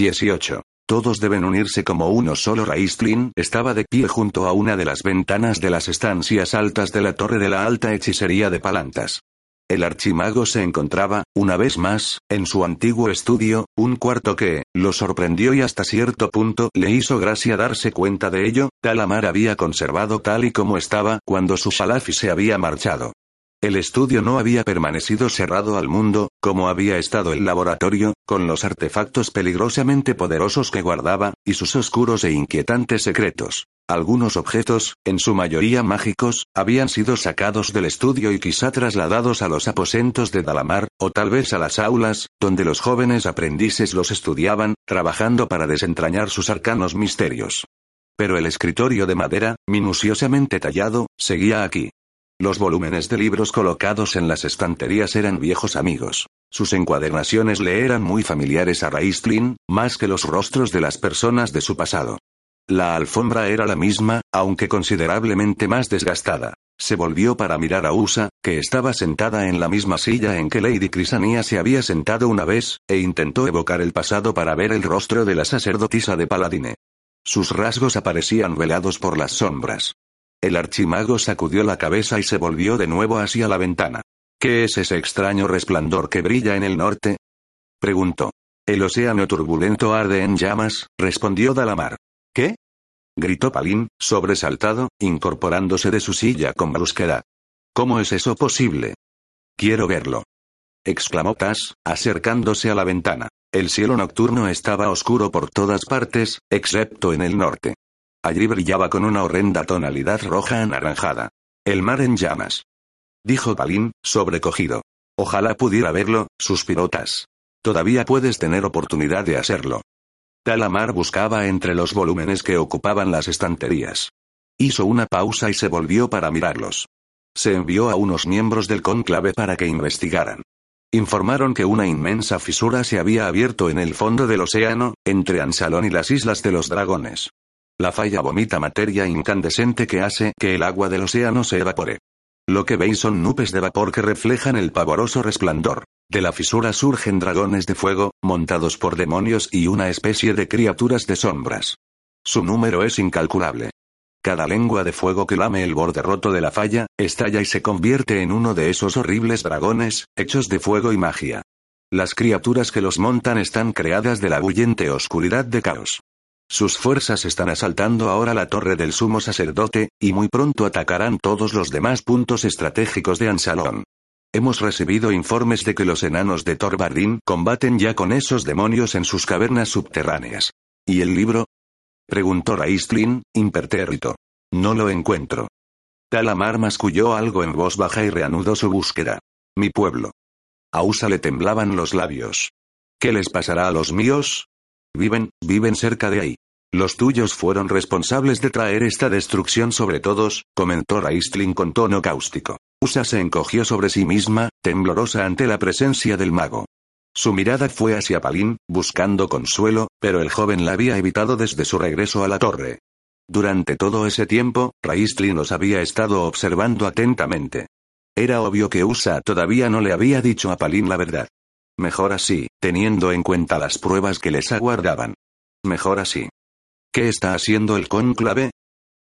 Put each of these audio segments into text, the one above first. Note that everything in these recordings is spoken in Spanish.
18. Todos deben unirse como uno solo. Raistlin estaba de pie junto a una de las ventanas de las estancias altas de la torre de la alta hechicería de Palantas. El archimago se encontraba, una vez más, en su antiguo estudio, un cuarto que, lo sorprendió y hasta cierto punto le hizo gracia darse cuenta de ello, Talamar había conservado tal y como estaba cuando su Shalafi se había marchado. El estudio no había permanecido cerrado al mundo, como había estado el laboratorio, con los artefactos peligrosamente poderosos que guardaba, y sus oscuros e inquietantes secretos. Algunos objetos, en su mayoría mágicos, habían sido sacados del estudio y quizá trasladados a los aposentos de Dalamar, o tal vez a las aulas, donde los jóvenes aprendices los estudiaban, trabajando para desentrañar sus arcanos misterios. Pero el escritorio de madera, minuciosamente tallado, seguía aquí. Los volúmenes de libros colocados en las estanterías eran viejos amigos. Sus encuadernaciones le eran muy familiares a Raistlin, más que los rostros de las personas de su pasado. La alfombra era la misma, aunque considerablemente más desgastada. Se volvió para mirar a Usa, que estaba sentada en la misma silla en que Lady Crisania se había sentado una vez, e intentó evocar el pasado para ver el rostro de la sacerdotisa de Paladine. Sus rasgos aparecían velados por las sombras. El archimago sacudió la cabeza y se volvió de nuevo hacia la ventana. ¿Qué es ese extraño resplandor que brilla en el norte? preguntó. El océano turbulento arde en llamas, respondió Dalamar. ¿Qué? gritó Palín, sobresaltado, incorporándose de su silla con brusquedad. ¿Cómo es eso posible? Quiero verlo. exclamó Tas, acercándose a la ventana. El cielo nocturno estaba oscuro por todas partes, excepto en el norte. Allí brillaba con una horrenda tonalidad roja anaranjada. El mar en llamas. Dijo Palín, sobrecogido. Ojalá pudiera verlo, suspirotas. Todavía puedes tener oportunidad de hacerlo. Talamar buscaba entre los volúmenes que ocupaban las estanterías. Hizo una pausa y se volvió para mirarlos. Se envió a unos miembros del cónclave para que investigaran. Informaron que una inmensa fisura se había abierto en el fondo del océano, entre Ansalón y las Islas de los Dragones. La falla vomita materia incandescente que hace que el agua del océano se evapore. Lo que veis son nubes de vapor que reflejan el pavoroso resplandor. De la fisura surgen dragones de fuego, montados por demonios y una especie de criaturas de sombras. Su número es incalculable. Cada lengua de fuego que lame el borde roto de la falla, estalla y se convierte en uno de esos horribles dragones, hechos de fuego y magia. Las criaturas que los montan están creadas de la huyente oscuridad de caos. Sus fuerzas están asaltando ahora la torre del sumo sacerdote, y muy pronto atacarán todos los demás puntos estratégicos de Ansalón. Hemos recibido informes de que los enanos de Torbardín combaten ya con esos demonios en sus cavernas subterráneas. ¿Y el libro? Preguntó Raistlin, impertérrito. No lo encuentro. Talamar masculló algo en voz baja y reanudó su búsqueda. Mi pueblo. A Usa le temblaban los labios. ¿Qué les pasará a los míos? Viven, viven cerca de ahí. Los tuyos fueron responsables de traer esta destrucción sobre todos, comentó Raistlin con tono cáustico. Usa se encogió sobre sí misma, temblorosa ante la presencia del mago. Su mirada fue hacia Palín, buscando consuelo, pero el joven la había evitado desde su regreso a la torre. Durante todo ese tiempo, Raistlin los había estado observando atentamente. Era obvio que Usa todavía no le había dicho a Palín la verdad. Mejor así, teniendo en cuenta las pruebas que les aguardaban. Mejor así. ¿Qué está haciendo el cónclave?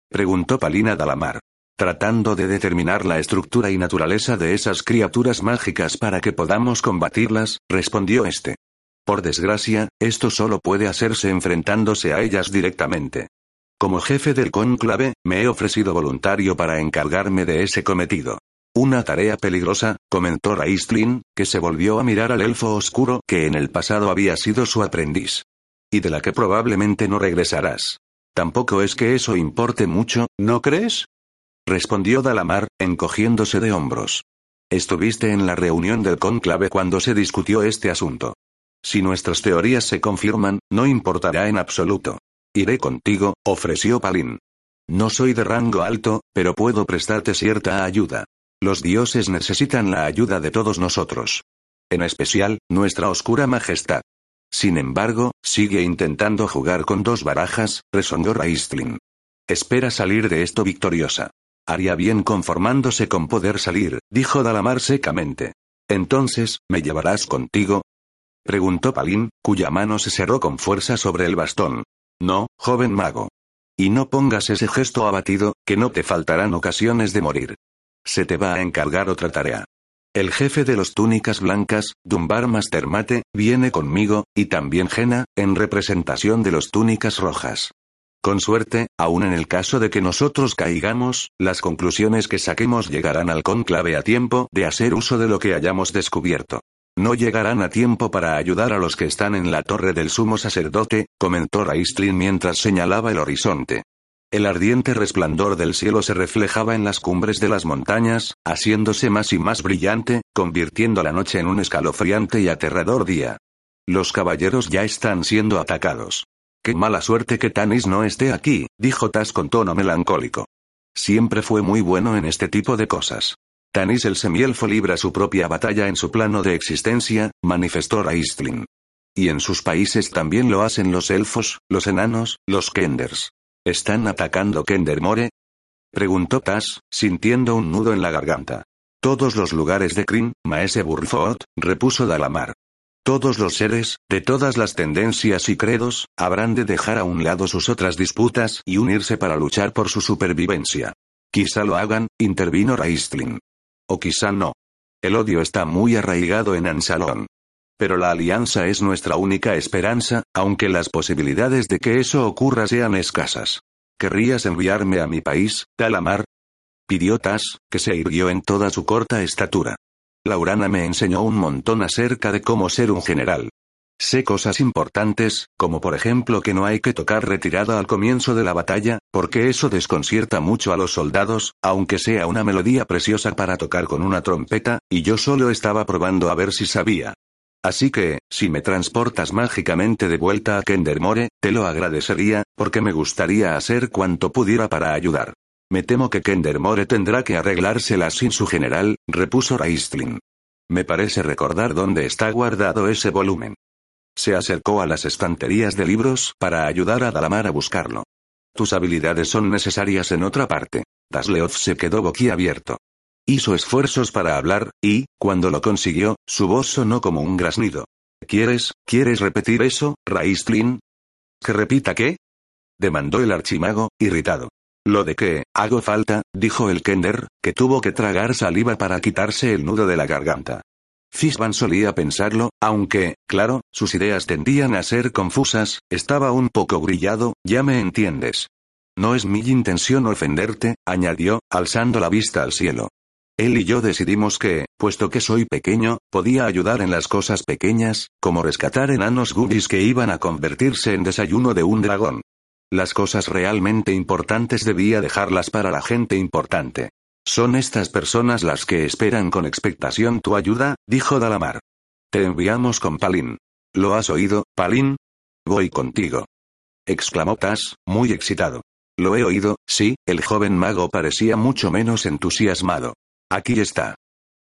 preguntó Palina Dalamar. Tratando de determinar la estructura y naturaleza de esas criaturas mágicas para que podamos combatirlas, respondió este. Por desgracia, esto solo puede hacerse enfrentándose a ellas directamente. Como jefe del cónclave, me he ofrecido voluntario para encargarme de ese cometido. Una tarea peligrosa, comentó Raistlin, que se volvió a mirar al elfo oscuro que en el pasado había sido su aprendiz. Y de la que probablemente no regresarás. Tampoco es que eso importe mucho, ¿no crees? Respondió Dalamar, encogiéndose de hombros. Estuviste en la reunión del conclave cuando se discutió este asunto. Si nuestras teorías se confirman, no importará en absoluto. Iré contigo, ofreció Palin. No soy de rango alto, pero puedo prestarte cierta ayuda. Los dioses necesitan la ayuda de todos nosotros. En especial, nuestra oscura majestad. Sin embargo, sigue intentando jugar con dos barajas, resonó Raistlin. Espera salir de esto victoriosa. Haría bien conformándose con poder salir, dijo Dalamar secamente. Entonces, ¿me llevarás contigo? Preguntó Palin, cuya mano se cerró con fuerza sobre el bastón. No, joven mago. Y no pongas ese gesto abatido, que no te faltarán ocasiones de morir. Se te va a encargar otra tarea. El jefe de los túnicas blancas, Dumbar Mastermate, viene conmigo, y también Jena, en representación de los túnicas rojas. Con suerte, aun en el caso de que nosotros caigamos, las conclusiones que saquemos llegarán al conclave a tiempo de hacer uso de lo que hayamos descubierto. No llegarán a tiempo para ayudar a los que están en la torre del sumo sacerdote, comentó Raistlin mientras señalaba el horizonte. El ardiente resplandor del cielo se reflejaba en las cumbres de las montañas, haciéndose más y más brillante, convirtiendo la noche en un escalofriante y aterrador día. Los caballeros ya están siendo atacados. Qué mala suerte que Tanis no esté aquí, dijo Tas con tono melancólico. Siempre fue muy bueno en este tipo de cosas. Tanis el semielfo libra su propia batalla en su plano de existencia, manifestó Raistlin. Y en sus países también lo hacen los elfos, los enanos, los kenders. ¿Están atacando Kendermore? Preguntó Tas, sintiendo un nudo en la garganta. Todos los lugares de Kryn, Maese Burfoot, repuso Dalamar. Todos los seres, de todas las tendencias y credos, habrán de dejar a un lado sus otras disputas y unirse para luchar por su supervivencia. Quizá lo hagan, intervino Raistlin. O quizá no. El odio está muy arraigado en Ansalón. Pero la alianza es nuestra única esperanza, aunque las posibilidades de que eso ocurra sean escasas. ¿Querrías enviarme a mi país, Talamar? Pidió Tas, que se irguió en toda su corta estatura. Laurana me enseñó un montón acerca de cómo ser un general. Sé cosas importantes, como por ejemplo que no hay que tocar retirada al comienzo de la batalla, porque eso desconcierta mucho a los soldados, aunque sea una melodía preciosa para tocar con una trompeta, y yo solo estaba probando a ver si sabía. Así que, si me transportas mágicamente de vuelta a Kendermore, te lo agradecería, porque me gustaría hacer cuanto pudiera para ayudar. Me temo que Kendermore tendrá que arreglársela sin su general, repuso Raistlin. Me parece recordar dónde está guardado ese volumen. Se acercó a las estanterías de libros para ayudar a Dalamar a buscarlo. Tus habilidades son necesarias en otra parte. Dasleoth se quedó boquiabierto. Hizo esfuerzos para hablar, y, cuando lo consiguió, su voz sonó como un graznido. ¿Quieres, quieres repetir eso, Raistlin? ¿Que repita qué? demandó el archimago, irritado. Lo de que, hago falta, dijo el Kender, que tuvo que tragar saliva para quitarse el nudo de la garganta. Fisban solía pensarlo, aunque, claro, sus ideas tendían a ser confusas, estaba un poco grillado, ya me entiendes. No es mi intención ofenderte, añadió, alzando la vista al cielo. Él y yo decidimos que, puesto que soy pequeño, podía ayudar en las cosas pequeñas, como rescatar enanos goodies que iban a convertirse en desayuno de un dragón. Las cosas realmente importantes debía dejarlas para la gente importante. Son estas personas las que esperan con expectación tu ayuda, dijo Dalamar. Te enviamos con Palin. ¿Lo has oído, Palin? Voy contigo. exclamó Tas, muy excitado. Lo he oído, sí, el joven mago parecía mucho menos entusiasmado. Aquí está.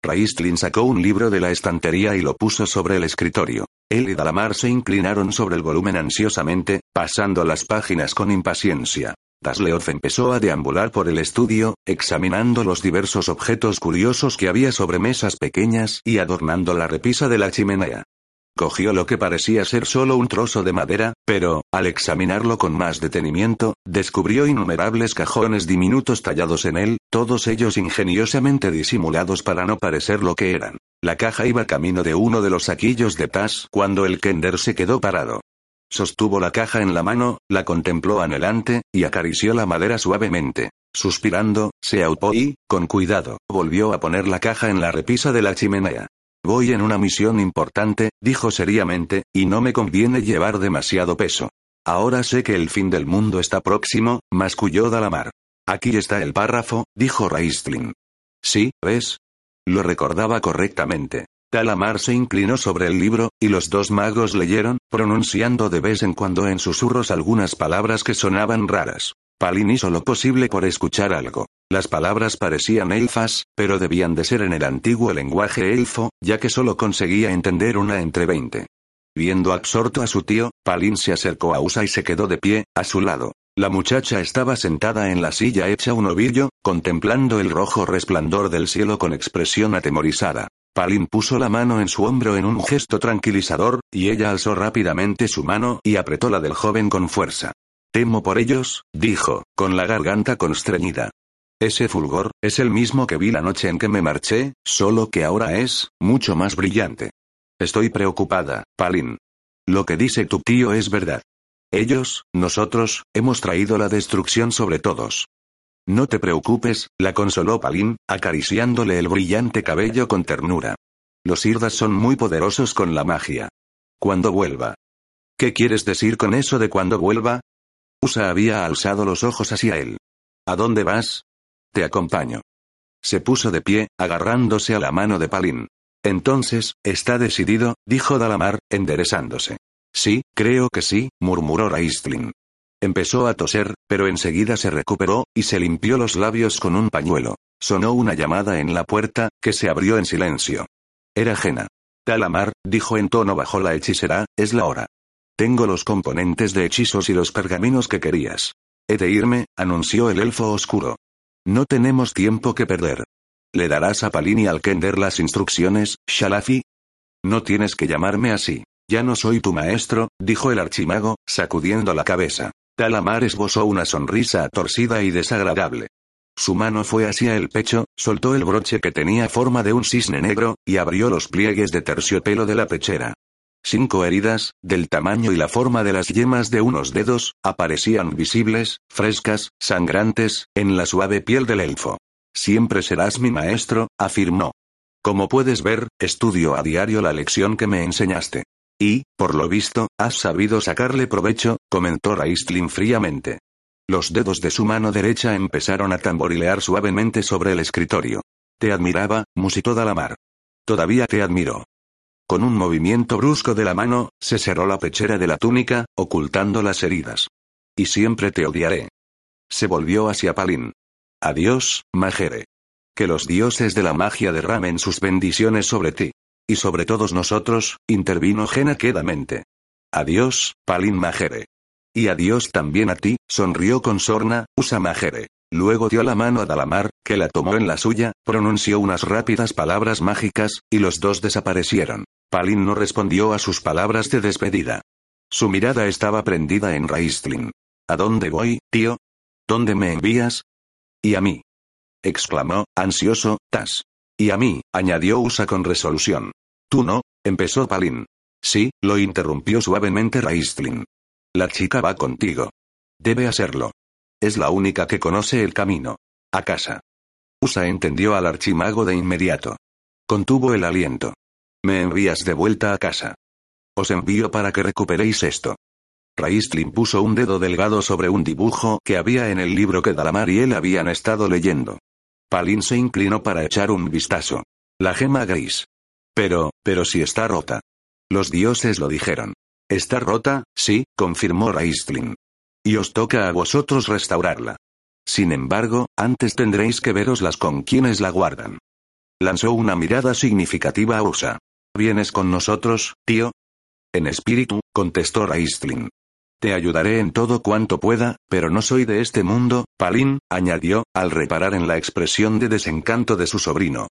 Raistlin sacó un libro de la estantería y lo puso sobre el escritorio. Él y Dalamar se inclinaron sobre el volumen ansiosamente, pasando las páginas con impaciencia. Dasleoth empezó a deambular por el estudio, examinando los diversos objetos curiosos que había sobre mesas pequeñas y adornando la repisa de la chimenea. Cogió lo que parecía ser solo un trozo de madera, pero, al examinarlo con más detenimiento, descubrió innumerables cajones diminutos tallados en él, todos ellos ingeniosamente disimulados para no parecer lo que eran. La caja iba camino de uno de los saquillos de Tas cuando el Kender se quedó parado. Sostuvo la caja en la mano, la contempló anhelante, y acarició la madera suavemente. Suspirando, se aupó y, con cuidado, volvió a poner la caja en la repisa de la chimenea. Voy en una misión importante, dijo seriamente, y no me conviene llevar demasiado peso. Ahora sé que el fin del mundo está próximo, masculló Dalamar. Aquí está el párrafo, dijo Raistlin. Sí, ¿ves? Lo recordaba correctamente. Talamar se inclinó sobre el libro, y los dos magos leyeron, pronunciando de vez en cuando en susurros algunas palabras que sonaban raras. Palin hizo lo posible por escuchar algo. Las palabras parecían elfas, pero debían de ser en el antiguo lenguaje elfo, ya que solo conseguía entender una entre veinte. Viendo absorto a su tío, Palin se acercó a Usa y se quedó de pie, a su lado. La muchacha estaba sentada en la silla hecha un ovillo, contemplando el rojo resplandor del cielo con expresión atemorizada. Palin puso la mano en su hombro en un gesto tranquilizador, y ella alzó rápidamente su mano y apretó la del joven con fuerza. Temo por ellos, dijo, con la garganta constreñida. Ese fulgor, es el mismo que vi la noche en que me marché, solo que ahora es, mucho más brillante. Estoy preocupada, Palin. Lo que dice tu tío es verdad. Ellos, nosotros, hemos traído la destrucción sobre todos. No te preocupes, la consoló Palin, acariciándole el brillante cabello con ternura. Los Irdas son muy poderosos con la magia. Cuando vuelva. ¿Qué quieres decir con eso de cuando vuelva? Usa había alzado los ojos hacia él. ¿A dónde vas? Te acompaño. Se puso de pie, agarrándose a la mano de Palin. Entonces, está decidido, dijo Dalamar, enderezándose. Sí, creo que sí, murmuró Raistlin. Empezó a toser, pero enseguida se recuperó, y se limpió los labios con un pañuelo. Sonó una llamada en la puerta, que se abrió en silencio. Era Jena. Talamar, dijo en tono bajo la hechicera, es la hora. Tengo los componentes de hechizos y los pergaminos que querías. He de irme, anunció el elfo oscuro. No tenemos tiempo que perder. ¿Le darás a Palini al Kender las instrucciones, Shalafi? No tienes que llamarme así. Ya no soy tu maestro, dijo el archimago, sacudiendo la cabeza. Talamar esbozó una sonrisa torcida y desagradable. Su mano fue hacia el pecho, soltó el broche que tenía forma de un cisne negro, y abrió los pliegues de terciopelo de la pechera. Cinco heridas, del tamaño y la forma de las yemas de unos dedos, aparecían visibles, frescas, sangrantes, en la suave piel del elfo. Siempre serás mi maestro, afirmó. Como puedes ver, estudio a diario la lección que me enseñaste. Y, por lo visto, has sabido sacarle provecho, comentó Raistlin fríamente. Los dedos de su mano derecha empezaron a tamborilear suavemente sobre el escritorio. Te admiraba, musitó Dalamar. Todavía te admiro. Con un movimiento brusco de la mano, se cerró la pechera de la túnica, ocultando las heridas. Y siempre te odiaré. Se volvió hacia Palin. Adiós, Majere. Que los dioses de la magia derramen sus bendiciones sobre ti. Y sobre todos nosotros, intervino Jena quedamente. Adiós, Palin Majere. Y adiós también a ti, sonrió con sorna, Usa Majere. Luego dio la mano a Dalamar, que la tomó en la suya, pronunció unas rápidas palabras mágicas, y los dos desaparecieron. Palin no respondió a sus palabras de despedida. Su mirada estaba prendida en Raistlin. ¿A dónde voy, tío? ¿Dónde me envías? Y a mí. exclamó, ansioso, Tas. Y a mí, añadió Usa con resolución. Tú no, empezó Palin. Sí, lo interrumpió suavemente Raistlin. La chica va contigo. Debe hacerlo. Es la única que conoce el camino. A casa. Usa entendió al archimago de inmediato. Contuvo el aliento. Me envías de vuelta a casa. Os envío para que recuperéis esto. Raistlin puso un dedo delgado sobre un dibujo que había en el libro que Dalamar y él habían estado leyendo. Palin se inclinó para echar un vistazo. La gema gris. Pero, pero si está rota. Los dioses lo dijeron. Está rota, sí, confirmó Raistlin. Y os toca a vosotros restaurarla. Sin embargo, antes tendréis que veroslas con quienes la guardan. Lanzó una mirada significativa a Usa. ¿Vienes con nosotros, tío? En espíritu, contestó Raistlin. Te ayudaré en todo cuanto pueda, pero no soy de este mundo, Palin, añadió, al reparar en la expresión de desencanto de su sobrino.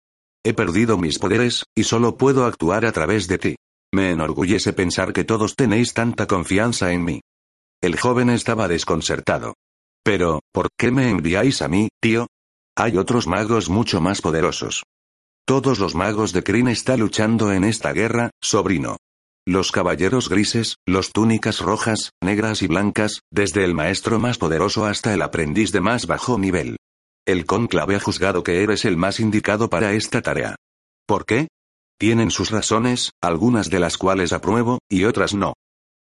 He perdido mis poderes, y solo puedo actuar a través de ti. Me enorgullece pensar que todos tenéis tanta confianza en mí. El joven estaba desconcertado. Pero, ¿por qué me enviáis a mí, tío? Hay otros magos mucho más poderosos. Todos los magos de Kryn están luchando en esta guerra, sobrino. Los caballeros grises, los túnicas rojas, negras y blancas, desde el maestro más poderoso hasta el aprendiz de más bajo nivel. El cónclave ha juzgado que eres el más indicado para esta tarea. ¿Por qué? Tienen sus razones, algunas de las cuales apruebo, y otras no.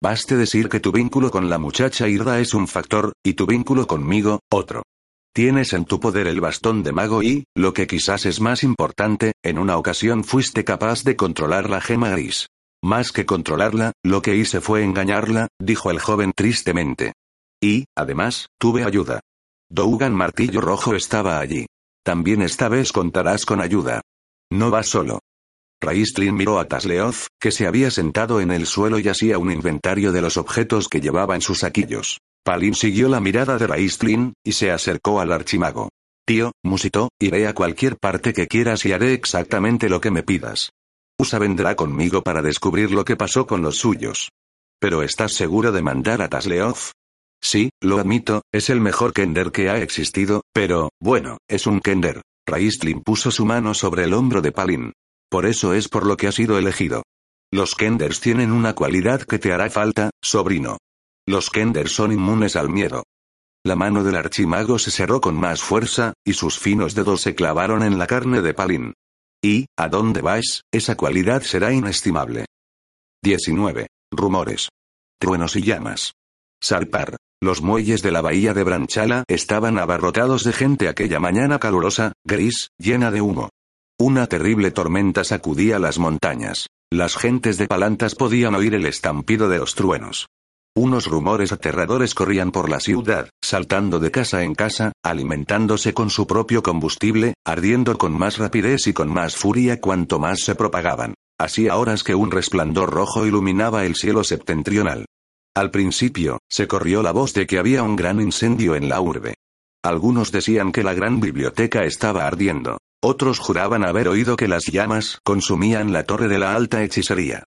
Baste decir que tu vínculo con la muchacha Irda es un factor, y tu vínculo conmigo, otro. Tienes en tu poder el bastón de mago y, lo que quizás es más importante, en una ocasión fuiste capaz de controlar la gema gris. Más que controlarla, lo que hice fue engañarla, dijo el joven tristemente. Y, además, tuve ayuda. Dougan Martillo Rojo estaba allí. También esta vez contarás con ayuda. No vas solo. Raistlin miró a Tasleoth, que se había sentado en el suelo y hacía un inventario de los objetos que llevaba en sus saquillos. Palin siguió la mirada de Raistlin, y se acercó al archimago. Tío, musitó, iré a cualquier parte que quieras y haré exactamente lo que me pidas. Usa vendrá conmigo para descubrir lo que pasó con los suyos. ¿Pero estás seguro de mandar a Tasleoth? Sí, lo admito, es el mejor Kender que ha existido, pero, bueno, es un Kender. Raistlin puso su mano sobre el hombro de Palin. Por eso es por lo que ha sido elegido. Los Kenders tienen una cualidad que te hará falta, sobrino. Los Kenders son inmunes al miedo. La mano del archimago se cerró con más fuerza, y sus finos dedos se clavaron en la carne de Palin. Y, ¿a dónde vas? Esa cualidad será inestimable. 19. Rumores. Truenos y llamas. Sarpar. Los muelles de la bahía de Branchala estaban abarrotados de gente aquella mañana calurosa, gris, llena de humo. Una terrible tormenta sacudía las montañas. Las gentes de Palantas podían oír el estampido de los truenos. Unos rumores aterradores corrían por la ciudad, saltando de casa en casa, alimentándose con su propio combustible, ardiendo con más rapidez y con más furia cuanto más se propagaban. Hacía horas que un resplandor rojo iluminaba el cielo septentrional. Al principio, se corrió la voz de que había un gran incendio en la urbe. Algunos decían que la gran biblioteca estaba ardiendo. Otros juraban haber oído que las llamas consumían la torre de la alta hechicería.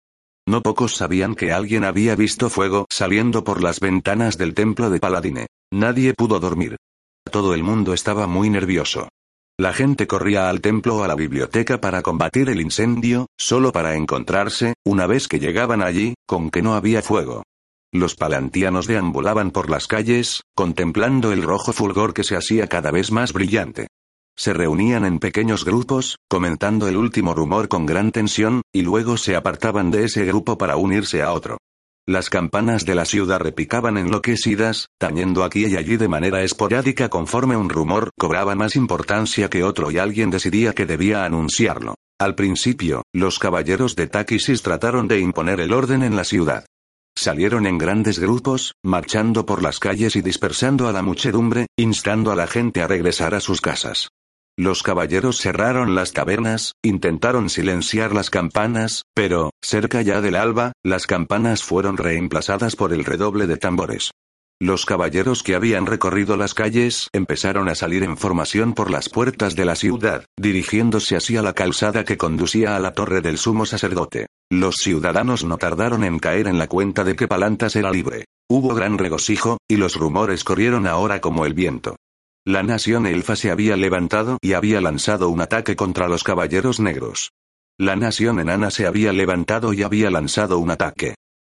No pocos sabían que alguien había visto fuego saliendo por las ventanas del templo de Paladine. Nadie pudo dormir. Todo el mundo estaba muy nervioso. La gente corría al templo o a la biblioteca para combatir el incendio, solo para encontrarse, una vez que llegaban allí, con que no había fuego. Los palantianos deambulaban por las calles, contemplando el rojo fulgor que se hacía cada vez más brillante. Se reunían en pequeños grupos, comentando el último rumor con gran tensión, y luego se apartaban de ese grupo para unirse a otro. Las campanas de la ciudad repicaban enloquecidas, tañendo aquí y allí de manera esporádica conforme un rumor cobraba más importancia que otro y alguien decidía que debía anunciarlo. Al principio, los caballeros de Takisis trataron de imponer el orden en la ciudad. Salieron en grandes grupos, marchando por las calles y dispersando a la muchedumbre, instando a la gente a regresar a sus casas. Los caballeros cerraron las tabernas, intentaron silenciar las campanas, pero, cerca ya del alba, las campanas fueron reemplazadas por el redoble de tambores. Los caballeros que habían recorrido las calles empezaron a salir en formación por las puertas de la ciudad, dirigiéndose hacia la calzada que conducía a la torre del sumo sacerdote. Los ciudadanos no tardaron en caer en la cuenta de que Palantas era libre. Hubo gran regocijo, y los rumores corrieron ahora como el viento. La nación elfa se había levantado y había lanzado un ataque contra los caballeros negros. La nación enana se había levantado y había lanzado un ataque.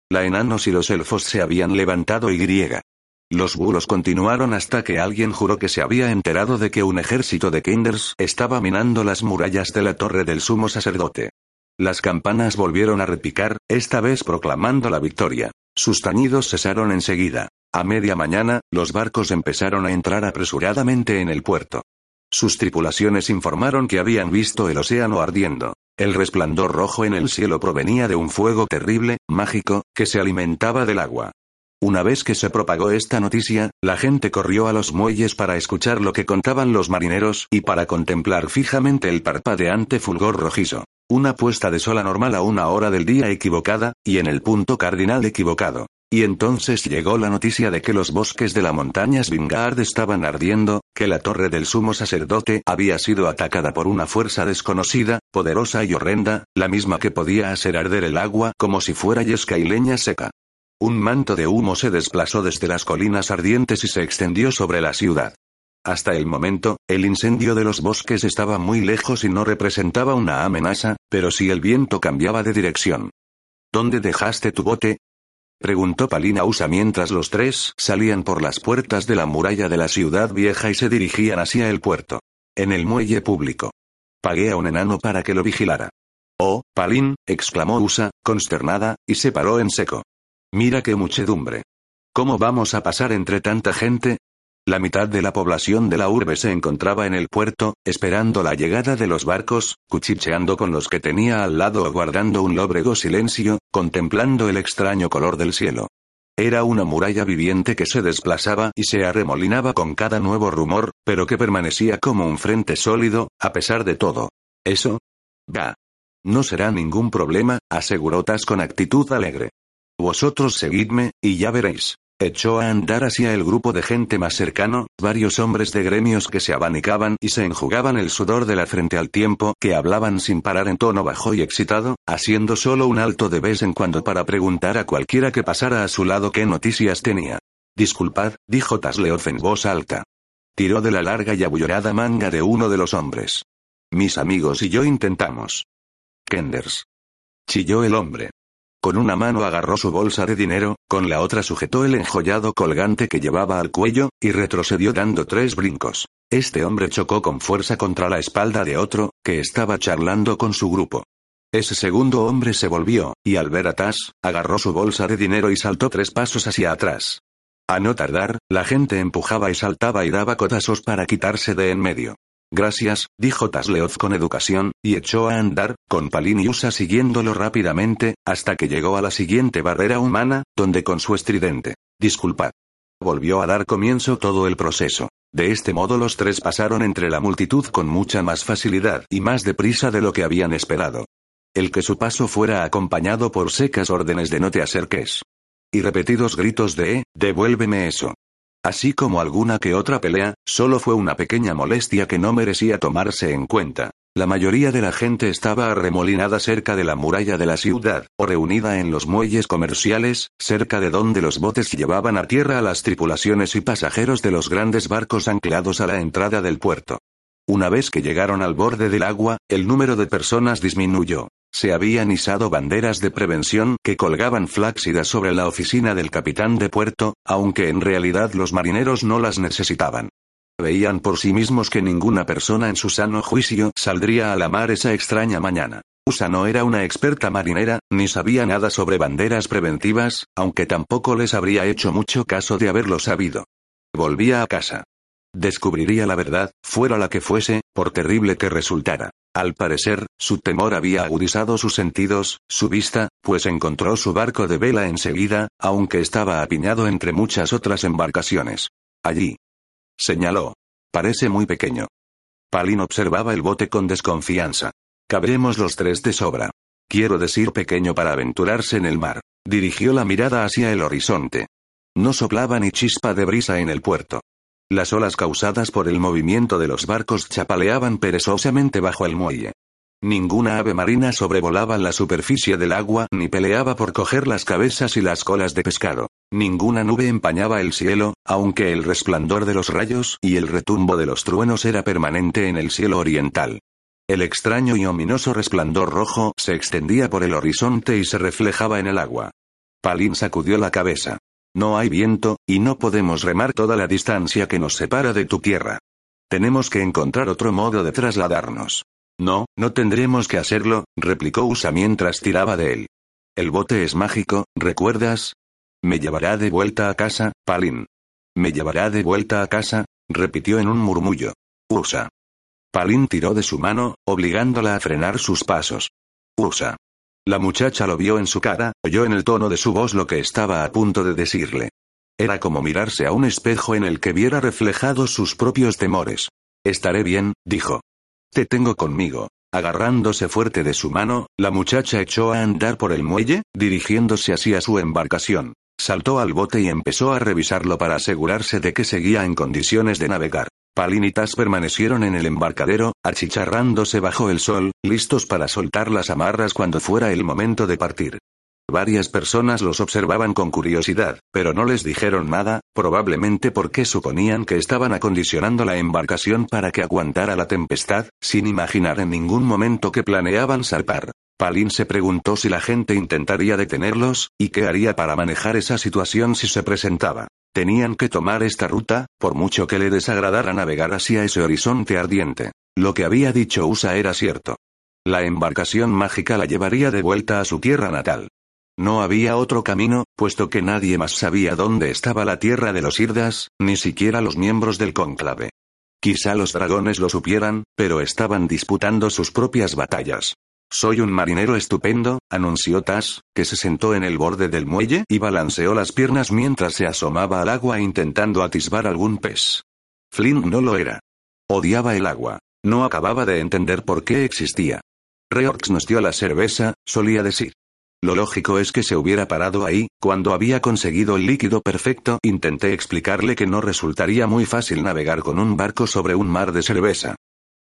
La enanos y los elfos se habían levantado y griega. Los bulos continuaron hasta que alguien juró que se había enterado de que un ejército de Kinders estaba minando las murallas de la torre del sumo sacerdote. Las campanas volvieron a repicar, esta vez proclamando la victoria. Sus tañidos cesaron enseguida. A media mañana, los barcos empezaron a entrar apresuradamente en el puerto. Sus tripulaciones informaron que habían visto el océano ardiendo. El resplandor rojo en el cielo provenía de un fuego terrible, mágico, que se alimentaba del agua. Una vez que se propagó esta noticia, la gente corrió a los muelles para escuchar lo que contaban los marineros y para contemplar fijamente el parpadeante fulgor rojizo. Una puesta de sol anormal a una hora del día equivocada, y en el punto cardinal equivocado. Y entonces llegó la noticia de que los bosques de la montaña Svingard estaban ardiendo, que la torre del sumo sacerdote había sido atacada por una fuerza desconocida, poderosa y horrenda, la misma que podía hacer arder el agua como si fuera yesca y leña seca. Un manto de humo se desplazó desde las colinas ardientes y se extendió sobre la ciudad. Hasta el momento, el incendio de los bosques estaba muy lejos y no representaba una amenaza, pero si el viento cambiaba de dirección. ¿Dónde dejaste tu bote? Preguntó Palina Usa mientras los tres salían por las puertas de la muralla de la ciudad vieja y se dirigían hacia el puerto. En el muelle público. Pagué a un enano para que lo vigilara. Oh, Palín, exclamó Usa, consternada, y se paró en seco. Mira qué muchedumbre. ¿Cómo vamos a pasar entre tanta gente? La mitad de la población de la urbe se encontraba en el puerto, esperando la llegada de los barcos, cuchicheando con los que tenía al lado o guardando un lóbrego silencio, contemplando el extraño color del cielo. Era una muralla viviente que se desplazaba y se arremolinaba con cada nuevo rumor, pero que permanecía como un frente sólido, a pesar de todo. ¿Eso? Va. No será ningún problema, aseguró Tas con actitud alegre. Vosotros seguidme, y ya veréis. Echó a andar hacia el grupo de gente más cercano, varios hombres de gremios que se abanicaban y se enjugaban el sudor de la frente al tiempo que hablaban sin parar en tono bajo y excitado, haciendo solo un alto de vez en cuando para preguntar a cualquiera que pasara a su lado qué noticias tenía. Disculpad, dijo Tasleoz en voz alta. Tiró de la larga y abullorada manga de uno de los hombres. Mis amigos y yo intentamos. Kenders. Chilló el hombre. Con una mano agarró su bolsa de dinero, con la otra sujetó el enjollado colgante que llevaba al cuello, y retrocedió dando tres brincos. Este hombre chocó con fuerza contra la espalda de otro, que estaba charlando con su grupo. Ese segundo hombre se volvió, y al ver a Tas, agarró su bolsa de dinero y saltó tres pasos hacia atrás. A no tardar, la gente empujaba y saltaba y daba cotazos para quitarse de en medio. Gracias, dijo Tasleoz con educación, y echó a andar, con Palin y Usa siguiéndolo rápidamente, hasta que llegó a la siguiente barrera humana, donde con su estridente. Disculpad. Volvió a dar comienzo todo el proceso. De este modo los tres pasaron entre la multitud con mucha más facilidad y más deprisa de lo que habían esperado. El que su paso fuera acompañado por secas órdenes de no te acerques. Y repetidos gritos de, eh, devuélveme eso así como alguna que otra pelea, solo fue una pequeña molestia que no merecía tomarse en cuenta. La mayoría de la gente estaba arremolinada cerca de la muralla de la ciudad, o reunida en los muelles comerciales, cerca de donde los botes llevaban a tierra a las tripulaciones y pasajeros de los grandes barcos anclados a la entrada del puerto. Una vez que llegaron al borde del agua, el número de personas disminuyó. Se habían izado banderas de prevención que colgaban flácidas sobre la oficina del capitán de puerto, aunque en realidad los marineros no las necesitaban. Veían por sí mismos que ninguna persona en su sano juicio saldría a la mar esa extraña mañana. Usa no era una experta marinera, ni sabía nada sobre banderas preventivas, aunque tampoco les habría hecho mucho caso de haberlo sabido. Volvía a casa. Descubriría la verdad, fuera la que fuese, por terrible que resultara. Al parecer, su temor había agudizado sus sentidos, su vista, pues encontró su barco de vela enseguida, aunque estaba apiñado entre muchas otras embarcaciones. Allí. Señaló. Parece muy pequeño. Palin observaba el bote con desconfianza. Cabremos los tres de sobra. Quiero decir pequeño para aventurarse en el mar. Dirigió la mirada hacia el horizonte. No soplaba ni chispa de brisa en el puerto. Las olas causadas por el movimiento de los barcos chapaleaban perezosamente bajo el muelle. Ninguna ave marina sobrevolaba la superficie del agua ni peleaba por coger las cabezas y las colas de pescado. Ninguna nube empañaba el cielo, aunque el resplandor de los rayos y el retumbo de los truenos era permanente en el cielo oriental. El extraño y ominoso resplandor rojo se extendía por el horizonte y se reflejaba en el agua. Palin sacudió la cabeza. No hay viento, y no podemos remar toda la distancia que nos separa de tu tierra. Tenemos que encontrar otro modo de trasladarnos. No, no tendremos que hacerlo, replicó Usa mientras tiraba de él. El bote es mágico, ¿recuerdas? Me llevará de vuelta a casa, Palin. Me llevará de vuelta a casa, repitió en un murmullo. Usa. Palin tiró de su mano, obligándola a frenar sus pasos. Usa. La muchacha lo vio en su cara, oyó en el tono de su voz lo que estaba a punto de decirle. Era como mirarse a un espejo en el que viera reflejados sus propios temores. Estaré bien, dijo. Te tengo conmigo. Agarrándose fuerte de su mano, la muchacha echó a andar por el muelle, dirigiéndose hacia su embarcación. Saltó al bote y empezó a revisarlo para asegurarse de que seguía en condiciones de navegar. Palinitas permanecieron en el embarcadero, achicharrándose bajo el sol, listos para soltar las amarras cuando fuera el momento de partir. Varias personas los observaban con curiosidad, pero no les dijeron nada, probablemente porque suponían que estaban acondicionando la embarcación para que aguantara la tempestad, sin imaginar en ningún momento que planeaban salpar. Palin se preguntó si la gente intentaría detenerlos, y qué haría para manejar esa situación si se presentaba. Tenían que tomar esta ruta, por mucho que le desagradara navegar hacia ese horizonte ardiente. Lo que había dicho Usa era cierto. La embarcación mágica la llevaría de vuelta a su tierra natal. No había otro camino, puesto que nadie más sabía dónde estaba la tierra de los Irdas, ni siquiera los miembros del cónclave. Quizá los dragones lo supieran, pero estaban disputando sus propias batallas. Soy un marinero estupendo, anunció Tas, que se sentó en el borde del muelle y balanceó las piernas mientras se asomaba al agua intentando atisbar algún pez. Flynn no lo era. Odiaba el agua. No acababa de entender por qué existía. Reorx nos dio la cerveza, solía decir. Lo lógico es que se hubiera parado ahí, cuando había conseguido el líquido perfecto. Intenté explicarle que no resultaría muy fácil navegar con un barco sobre un mar de cerveza.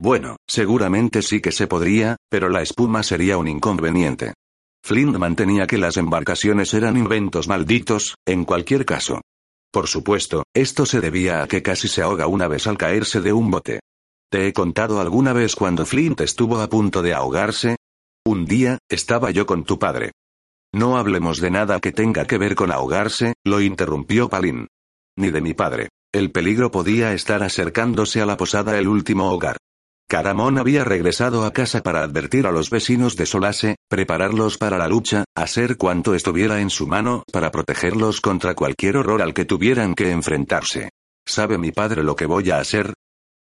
Bueno, seguramente sí que se podría, pero la espuma sería un inconveniente. Flint mantenía que las embarcaciones eran inventos malditos, en cualquier caso. Por supuesto, esto se debía a que casi se ahoga una vez al caerse de un bote. ¿Te he contado alguna vez cuando Flint estuvo a punto de ahogarse? Un día, estaba yo con tu padre. No hablemos de nada que tenga que ver con ahogarse, lo interrumpió Palin. Ni de mi padre. El peligro podía estar acercándose a la posada el último hogar. Caramón había regresado a casa para advertir a los vecinos de Solase, prepararlos para la lucha, hacer cuanto estuviera en su mano para protegerlos contra cualquier horror al que tuvieran que enfrentarse. ¿Sabe mi padre lo que voy a hacer?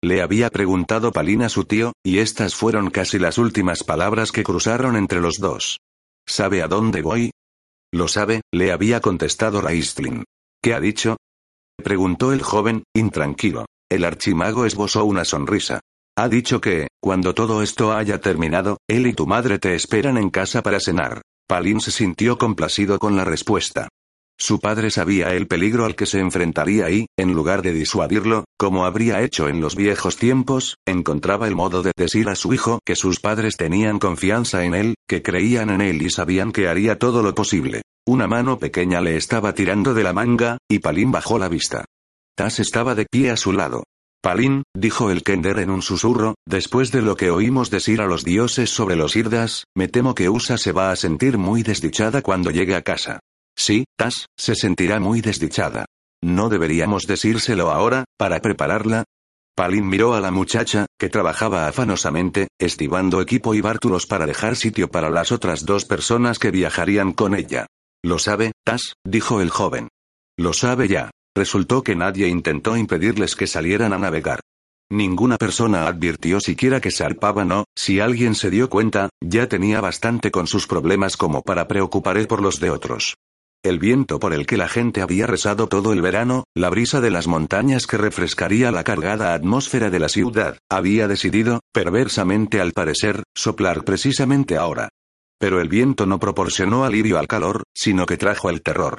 Le había preguntado Palina a su tío, y estas fueron casi las últimas palabras que cruzaron entre los dos. ¿Sabe a dónde voy? Lo sabe, le había contestado Raistlin. ¿Qué ha dicho? preguntó el joven, intranquilo. El archimago esbozó una sonrisa. Ha dicho que, cuando todo esto haya terminado, él y tu madre te esperan en casa para cenar. Palin se sintió complacido con la respuesta. Su padre sabía el peligro al que se enfrentaría y, en lugar de disuadirlo, como habría hecho en los viejos tiempos, encontraba el modo de decir a su hijo que sus padres tenían confianza en él, que creían en él y sabían que haría todo lo posible. Una mano pequeña le estaba tirando de la manga, y Palin bajó la vista. Tas estaba de pie a su lado. Palin, dijo el Kender en un susurro, después de lo que oímos decir a los dioses sobre los Irdas, me temo que Usa se va a sentir muy desdichada cuando llegue a casa. Sí, Tas, se sentirá muy desdichada. ¿No deberíamos decírselo ahora, para prepararla? Palin miró a la muchacha, que trabajaba afanosamente, estivando equipo y bártulos para dejar sitio para las otras dos personas que viajarían con ella. Lo sabe, Tas, dijo el joven. Lo sabe ya. Resultó que nadie intentó impedirles que salieran a navegar. Ninguna persona advirtió siquiera que zarpaban o, si alguien se dio cuenta, ya tenía bastante con sus problemas como para preocuparse por los de otros. El viento por el que la gente había rezado todo el verano, la brisa de las montañas que refrescaría la cargada atmósfera de la ciudad, había decidido, perversamente al parecer, soplar precisamente ahora. Pero el viento no proporcionó alivio al calor, sino que trajo el terror.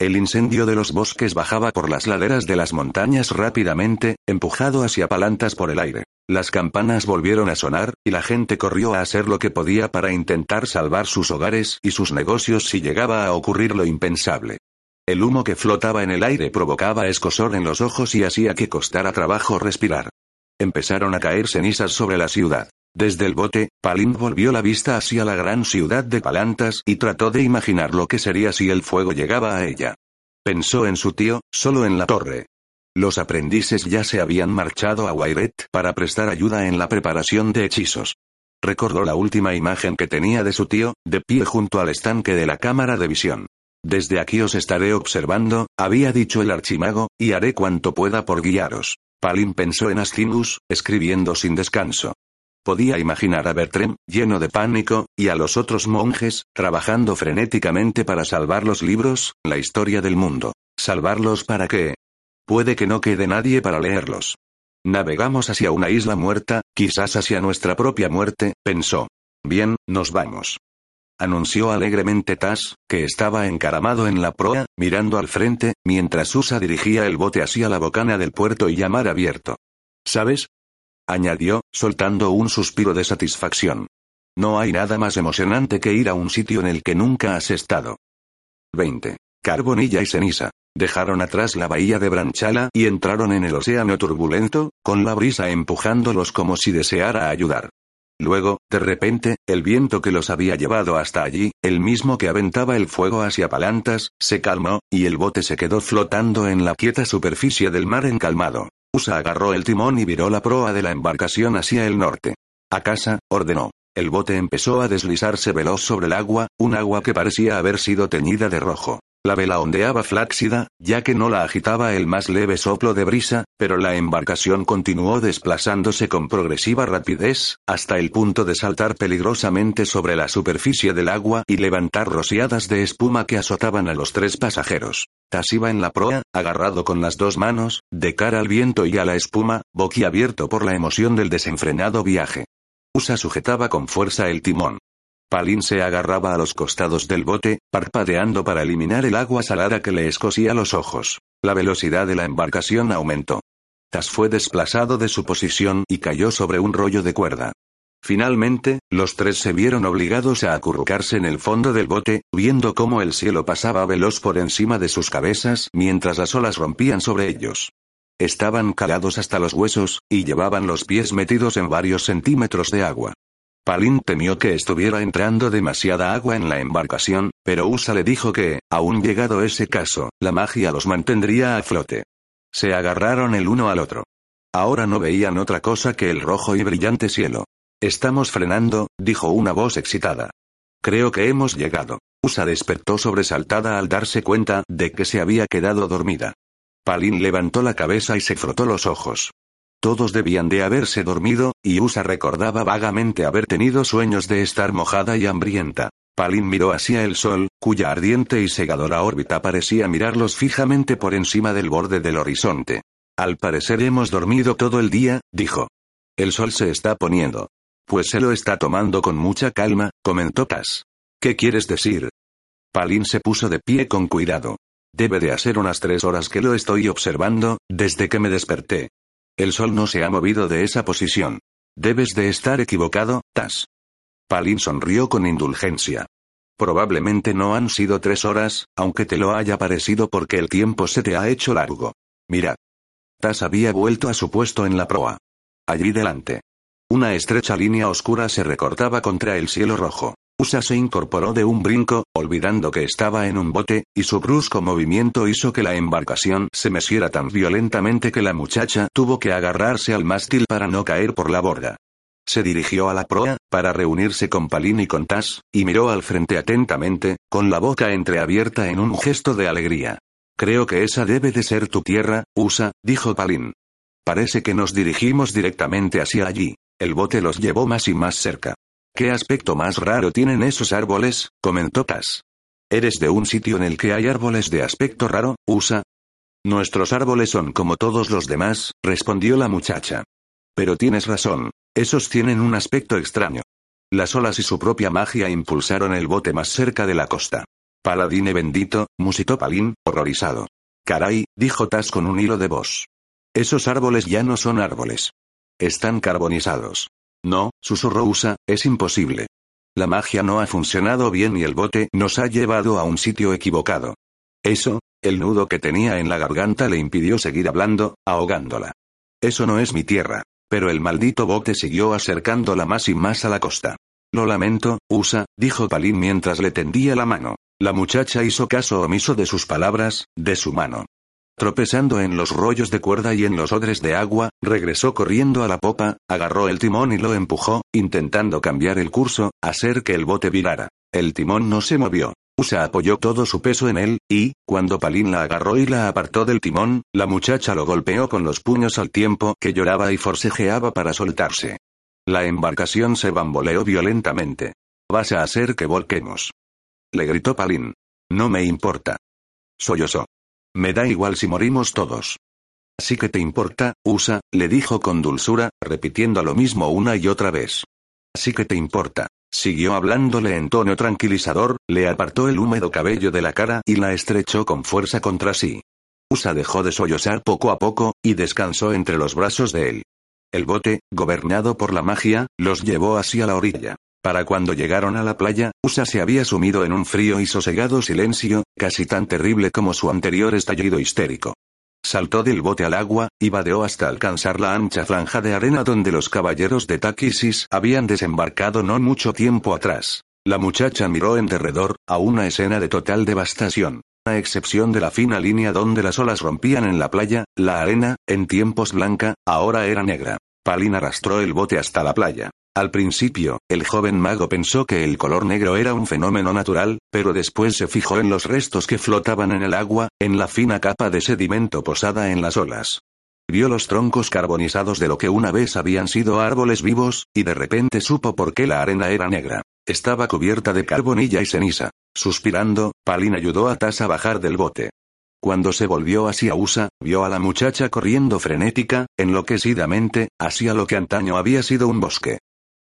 El incendio de los bosques bajaba por las laderas de las montañas rápidamente, empujado hacia palantas por el aire. Las campanas volvieron a sonar, y la gente corrió a hacer lo que podía para intentar salvar sus hogares y sus negocios si llegaba a ocurrir lo impensable. El humo que flotaba en el aire provocaba escosor en los ojos y hacía que costara trabajo respirar. Empezaron a caer cenizas sobre la ciudad. Desde el bote, Palin volvió la vista hacia la gran ciudad de Palantas y trató de imaginar lo que sería si el fuego llegaba a ella. Pensó en su tío, solo en la torre. Los aprendices ya se habían marchado a Wairet para prestar ayuda en la preparación de hechizos. Recordó la última imagen que tenía de su tío, de pie junto al estanque de la cámara de visión. Desde aquí os estaré observando, había dicho el archimago, y haré cuanto pueda por guiaros. Palin pensó en Astinus, escribiendo sin descanso. Podía imaginar a Bertrem, lleno de pánico, y a los otros monjes, trabajando frenéticamente para salvar los libros, la historia del mundo. ¿Salvarlos para qué? Puede que no quede nadie para leerlos. Navegamos hacia una isla muerta, quizás hacia nuestra propia muerte, pensó. Bien, nos vamos. Anunció alegremente Tas, que estaba encaramado en la proa, mirando al frente, mientras Usa dirigía el bote hacia la bocana del puerto y llamar abierto. ¿Sabes? añadió, soltando un suspiro de satisfacción. No hay nada más emocionante que ir a un sitio en el que nunca has estado. 20. Carbonilla y ceniza. Dejaron atrás la bahía de Branchala y entraron en el océano turbulento, con la brisa empujándolos como si deseara ayudar. Luego, de repente, el viento que los había llevado hasta allí, el mismo que aventaba el fuego hacia Palantas, se calmó, y el bote se quedó flotando en la quieta superficie del mar encalmado. Usa agarró el timón y viró la proa de la embarcación hacia el norte. A casa, ordenó. El bote empezó a deslizarse veloz sobre el agua, un agua que parecía haber sido teñida de rojo. La vela ondeaba flácida, ya que no la agitaba el más leve soplo de brisa, pero la embarcación continuó desplazándose con progresiva rapidez, hasta el punto de saltar peligrosamente sobre la superficie del agua y levantar rociadas de espuma que azotaban a los tres pasajeros. Tas iba en la proa, agarrado con las dos manos, de cara al viento y a la espuma, boquiabierto por la emoción del desenfrenado viaje. Usa sujetaba con fuerza el timón. Palin se agarraba a los costados del bote, parpadeando para eliminar el agua salada que le escocía los ojos. La velocidad de la embarcación aumentó. Tas fue desplazado de su posición y cayó sobre un rollo de cuerda. Finalmente, los tres se vieron obligados a acurrucarse en el fondo del bote, viendo cómo el cielo pasaba veloz por encima de sus cabezas mientras las olas rompían sobre ellos. Estaban calados hasta los huesos, y llevaban los pies metidos en varios centímetros de agua. Palin temió que estuviera entrando demasiada agua en la embarcación, pero Usa le dijo que, aún llegado ese caso, la magia los mantendría a flote. Se agarraron el uno al otro. Ahora no veían otra cosa que el rojo y brillante cielo. Estamos frenando, dijo una voz excitada. Creo que hemos llegado. Usa despertó sobresaltada al darse cuenta de que se había quedado dormida. Palin levantó la cabeza y se frotó los ojos. Todos debían de haberse dormido, y Usa recordaba vagamente haber tenido sueños de estar mojada y hambrienta. Palin miró hacia el sol, cuya ardiente y segadora órbita parecía mirarlos fijamente por encima del borde del horizonte. Al parecer hemos dormido todo el día, dijo. El sol se está poniendo. Pues se lo está tomando con mucha calma, comentó Cass. ¿Qué quieres decir? Palin se puso de pie con cuidado. Debe de hacer unas tres horas que lo estoy observando, desde que me desperté. El sol no se ha movido de esa posición. Debes de estar equivocado, Tas. Palin sonrió con indulgencia. Probablemente no han sido tres horas, aunque te lo haya parecido porque el tiempo se te ha hecho largo. Mira. Tas había vuelto a su puesto en la proa. Allí delante. Una estrecha línea oscura se recortaba contra el cielo rojo. Usa se incorporó de un brinco, olvidando que estaba en un bote, y su brusco movimiento hizo que la embarcación se meciera tan violentamente que la muchacha tuvo que agarrarse al mástil para no caer por la borda. Se dirigió a la proa, para reunirse con Palin y con Tas, y miró al frente atentamente, con la boca entreabierta en un gesto de alegría. Creo que esa debe de ser tu tierra, Usa, dijo Palin. Parece que nos dirigimos directamente hacia allí. El bote los llevó más y más cerca. ¿Qué aspecto más raro tienen esos árboles? comentó Cass. ¿Eres de un sitio en el que hay árboles de aspecto raro, Usa? Nuestros árboles son como todos los demás, respondió la muchacha. Pero tienes razón, esos tienen un aspecto extraño. Las olas y su propia magia impulsaron el bote más cerca de la costa. Paladine bendito, musitó Palín, horrorizado. Caray, dijo Tas con un hilo de voz. Esos árboles ya no son árboles. Están carbonizados. No, susurró Usa, es imposible. La magia no ha funcionado bien y el bote nos ha llevado a un sitio equivocado. Eso, el nudo que tenía en la garganta le impidió seguir hablando, ahogándola. Eso no es mi tierra. Pero el maldito bote siguió acercándola más y más a la costa. Lo lamento, Usa, dijo Palín mientras le tendía la mano. La muchacha hizo caso omiso de sus palabras, de su mano. Tropezando en los rollos de cuerda y en los odres de agua, regresó corriendo a la popa, agarró el timón y lo empujó, intentando cambiar el curso, hacer que el bote virara. El timón no se movió. Usa apoyó todo su peso en él, y, cuando Palín la agarró y la apartó del timón, la muchacha lo golpeó con los puños al tiempo que lloraba y forcejeaba para soltarse. La embarcación se bamboleó violentamente. Vas a hacer que volquemos. Le gritó Palín. No me importa. Sollozó. Me da igual si morimos todos. Así que te importa, Usa, le dijo con dulzura, repitiendo lo mismo una y otra vez. Así que te importa. Siguió hablándole en tono tranquilizador, le apartó el húmedo cabello de la cara y la estrechó con fuerza contra sí. Usa dejó de sollozar poco a poco, y descansó entre los brazos de él. El bote, gobernado por la magia, los llevó hacia la orilla. Para cuando llegaron a la playa, Usa se había sumido en un frío y sosegado silencio, casi tan terrible como su anterior estallido histérico. Saltó del bote al agua, y vadeó hasta alcanzar la ancha franja de arena donde los caballeros de Takisis habían desembarcado no mucho tiempo atrás. La muchacha miró en derredor, a una escena de total devastación. A excepción de la fina línea donde las olas rompían en la playa, la arena, en tiempos blanca, ahora era negra. Palin arrastró el bote hasta la playa. Al principio, el joven mago pensó que el color negro era un fenómeno natural, pero después se fijó en los restos que flotaban en el agua, en la fina capa de sedimento posada en las olas. Vio los troncos carbonizados de lo que una vez habían sido árboles vivos, y de repente supo por qué la arena era negra. Estaba cubierta de carbonilla y ceniza. Suspirando, Palin ayudó a Tas a bajar del bote. Cuando se volvió hacia USA, vio a la muchacha corriendo frenética, enloquecidamente, hacia lo que antaño había sido un bosque.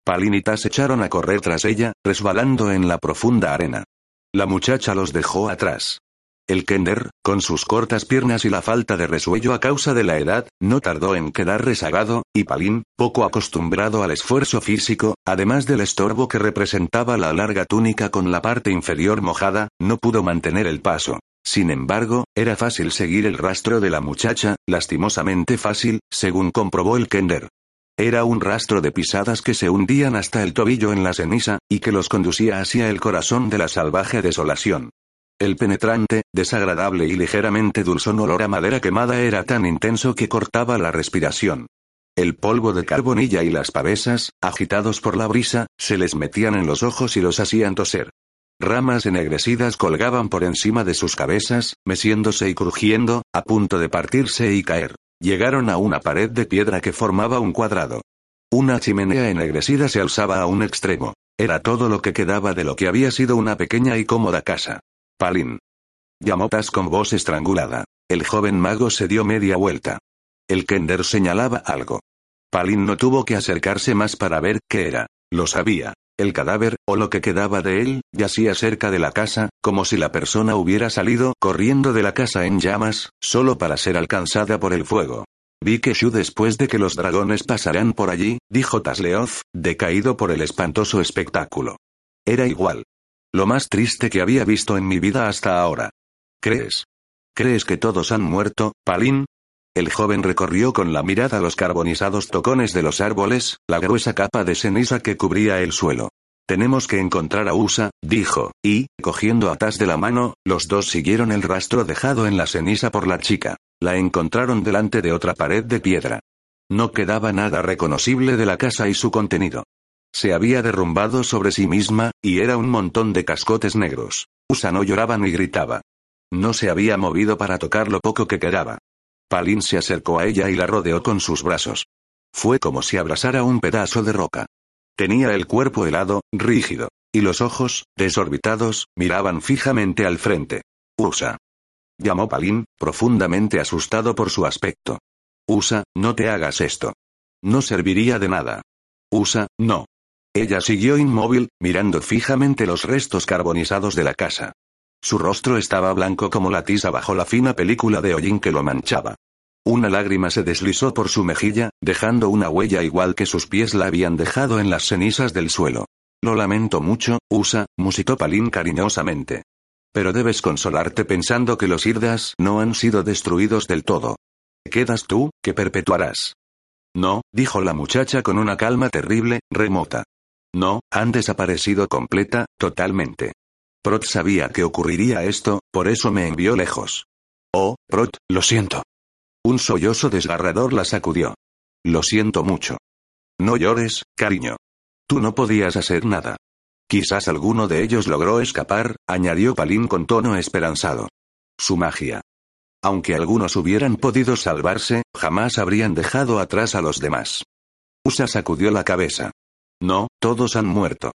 Palin y Tas echaron a correr tras ella, resbalando en la profunda arena. La muchacha los dejó atrás. El Kender, con sus cortas piernas y la falta de resuello a causa de la edad, no tardó en quedar rezagado, y Palin, poco acostumbrado al esfuerzo físico, además del estorbo que representaba la larga túnica con la parte inferior mojada, no pudo mantener el paso. Sin embargo, era fácil seguir el rastro de la muchacha, lastimosamente fácil, según comprobó el Kender. Era un rastro de pisadas que se hundían hasta el tobillo en la ceniza, y que los conducía hacia el corazón de la salvaje desolación. El penetrante, desagradable y ligeramente dulzón olor a madera quemada era tan intenso que cortaba la respiración. El polvo de carbonilla y las pavesas, agitados por la brisa, se les metían en los ojos y los hacían toser. Ramas ennegrecidas colgaban por encima de sus cabezas, meciéndose y crujiendo, a punto de partirse y caer. Llegaron a una pared de piedra que formaba un cuadrado. Una chimenea ennegrecida se alzaba a un extremo. Era todo lo que quedaba de lo que había sido una pequeña y cómoda casa. Palin. Llamó Tas con voz estrangulada. El joven mago se dio media vuelta. El Kender señalaba algo. Palin no tuvo que acercarse más para ver qué era. Lo sabía. El cadáver, o lo que quedaba de él, yacía cerca de la casa, como si la persona hubiera salido corriendo de la casa en llamas, solo para ser alcanzada por el fuego. Vi que Shu después de que los dragones pasarán por allí, dijo Tasleoth, decaído por el espantoso espectáculo. Era igual. Lo más triste que había visto en mi vida hasta ahora. ¿Crees? ¿Crees que todos han muerto, Palin? El joven recorrió con la mirada los carbonizados tocones de los árboles, la gruesa capa de ceniza que cubría el suelo. Tenemos que encontrar a Usa, dijo, y, cogiendo a de la mano, los dos siguieron el rastro dejado en la ceniza por la chica. La encontraron delante de otra pared de piedra. No quedaba nada reconocible de la casa y su contenido. Se había derrumbado sobre sí misma, y era un montón de cascotes negros. Usa no lloraba ni gritaba. No se había movido para tocar lo poco que quedaba. Palin se acercó a ella y la rodeó con sus brazos. Fue como si abrazara un pedazo de roca. Tenía el cuerpo helado, rígido. Y los ojos, desorbitados, miraban fijamente al frente. Usa. Llamó Palin, profundamente asustado por su aspecto. Usa, no te hagas esto. No serviría de nada. Usa, no. Ella siguió inmóvil, mirando fijamente los restos carbonizados de la casa. Su rostro estaba blanco como la tiza bajo la fina película de hollín que lo manchaba. Una lágrima se deslizó por su mejilla, dejando una huella igual que sus pies la habían dejado en las cenizas del suelo. Lo lamento mucho, Usa, musitó Palín cariñosamente. Pero debes consolarte pensando que los Irdas no han sido destruidos del todo. Quedas tú, que perpetuarás. No, dijo la muchacha con una calma terrible, remota. No, han desaparecido completa, totalmente. Prot sabía que ocurriría esto, por eso me envió lejos. Oh, Prot, lo siento. Un sollozo desgarrador la sacudió. Lo siento mucho. No llores, cariño. Tú no podías hacer nada. Quizás alguno de ellos logró escapar, añadió Palín con tono esperanzado. Su magia. Aunque algunos hubieran podido salvarse, jamás habrían dejado atrás a los demás. Usa sacudió la cabeza. No, todos han muerto.